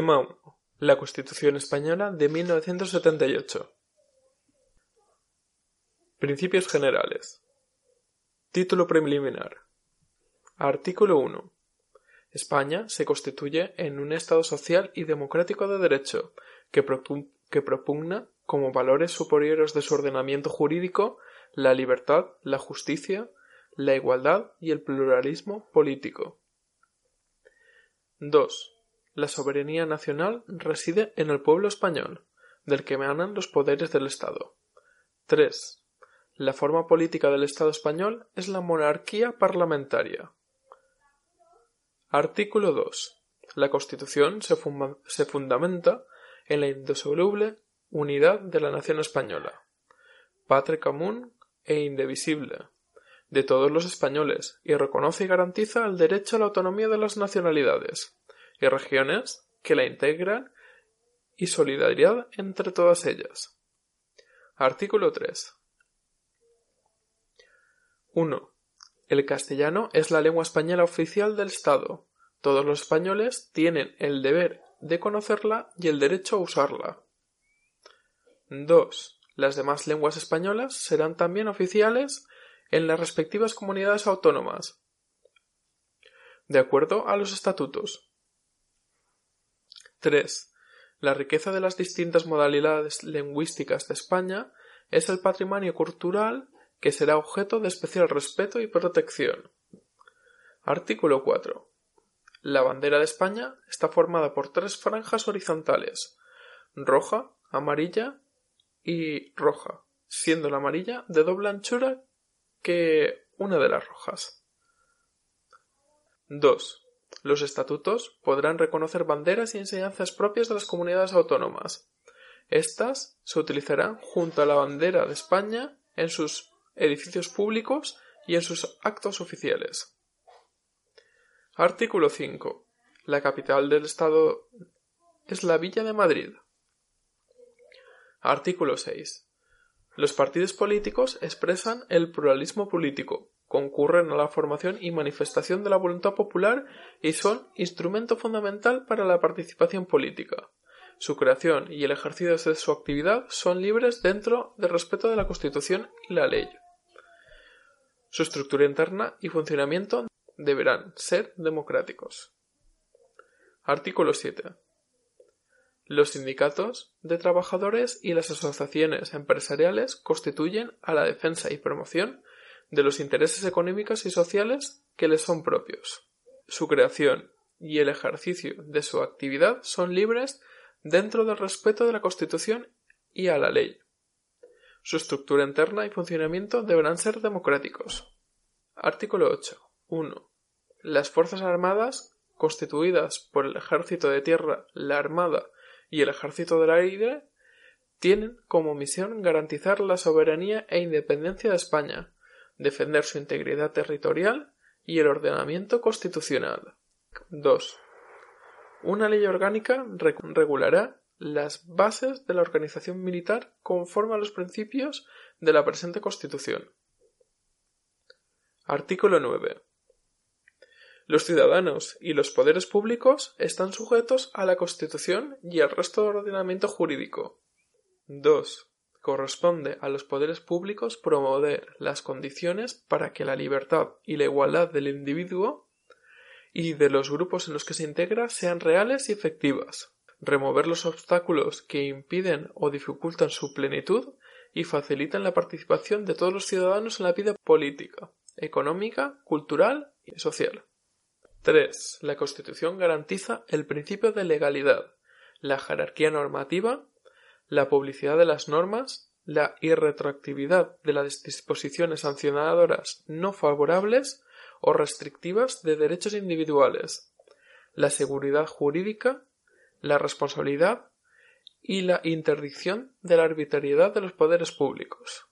Tema 1. La Constitución Española de 1978. Principios generales. Título preliminar. Artículo 1. España se constituye en un Estado social y democrático de derecho que, propugna como valores superiores de su ordenamiento jurídico la libertad, la justicia, la igualdad y el pluralismo político. 2. La soberanía nacional reside en el pueblo español, del que emanan los poderes del Estado. 3. La forma política del Estado español es la monarquía parlamentaria. Artículo 2. La Constitución se, se fundamenta en la indisoluble unidad de la nación española, patria común e indivisible, de todos los españoles y reconoce y garantiza el derecho a la autonomía de las nacionalidades y regiones que la integran y solidaridad entre todas ellas. Artículo 3. 1. El castellano es la lengua española oficial del Estado. Todos los españoles tienen el deber de conocerla y el derecho a usarla. 2. Las demás lenguas españolas serán también oficiales en las respectivas comunidades autónomas, de acuerdo a los estatutos. 3. La riqueza de las distintas modalidades lingüísticas de España es el patrimonio cultural que será objeto de especial respeto y protección. Artículo 4. La bandera de España está formada por tres franjas horizontales, roja, amarilla y roja, siendo la amarilla de doble anchura que una de las rojas. 2. Los estatutos podrán reconocer banderas y enseñanzas propias de las comunidades autónomas. Estas se utilizarán junto a la bandera de España en sus edificios públicos y en sus actos oficiales. Artículo 5. La capital del Estado es la Villa de Madrid. Artículo 6. Los partidos políticos expresan el pluralismo político, concurren a la formación y manifestación de la voluntad popular y son instrumento fundamental para la participación política. Su creación y el ejercicio de su actividad son libres dentro del respeto de la Constitución y la ley. Su estructura interna y funcionamiento deberán ser democráticos. Artículo 7. Los sindicatos de trabajadores y las asociaciones empresariales constituyen a la defensa y promoción de los intereses económicos y sociales que les son propios. Su creación y el ejercicio de su actividad son libres dentro del respeto de la Constitución y a la ley. Su estructura interna y funcionamiento deberán ser democráticos. Artículo 8. 1. Las Fuerzas Armadas, constituidas por el Ejército de Tierra, la Armada y el Ejército del Aire tienen como misión garantizar la soberanía e independencia de España, defender su integridad territorial y el ordenamiento constitucional. 2. Una ley orgánica regulará las bases de la organización militar conforme a los principios de la presente Constitución. Artículo 9. Los ciudadanos y los poderes públicos están sujetos a la Constitución y al resto del ordenamiento jurídico. 2. Corresponde a los poderes públicos promover las condiciones para que la libertad y la igualdad del individuo y de los grupos en los que se integra sean reales y efectivas, remover los obstáculos que impiden o dificultan su plenitud y facilitan la participación de todos los ciudadanos en la vida política, económica, cultural y social. 3. La Constitución garantiza el principio de legalidad, la jerarquía normativa, la publicidad de las normas, la irretroactividad de las disposiciones sancionadoras no favorables o restrictivas de derechos individuales, la seguridad jurídica, la responsabilidad y la interdicción de la arbitrariedad de los poderes públicos.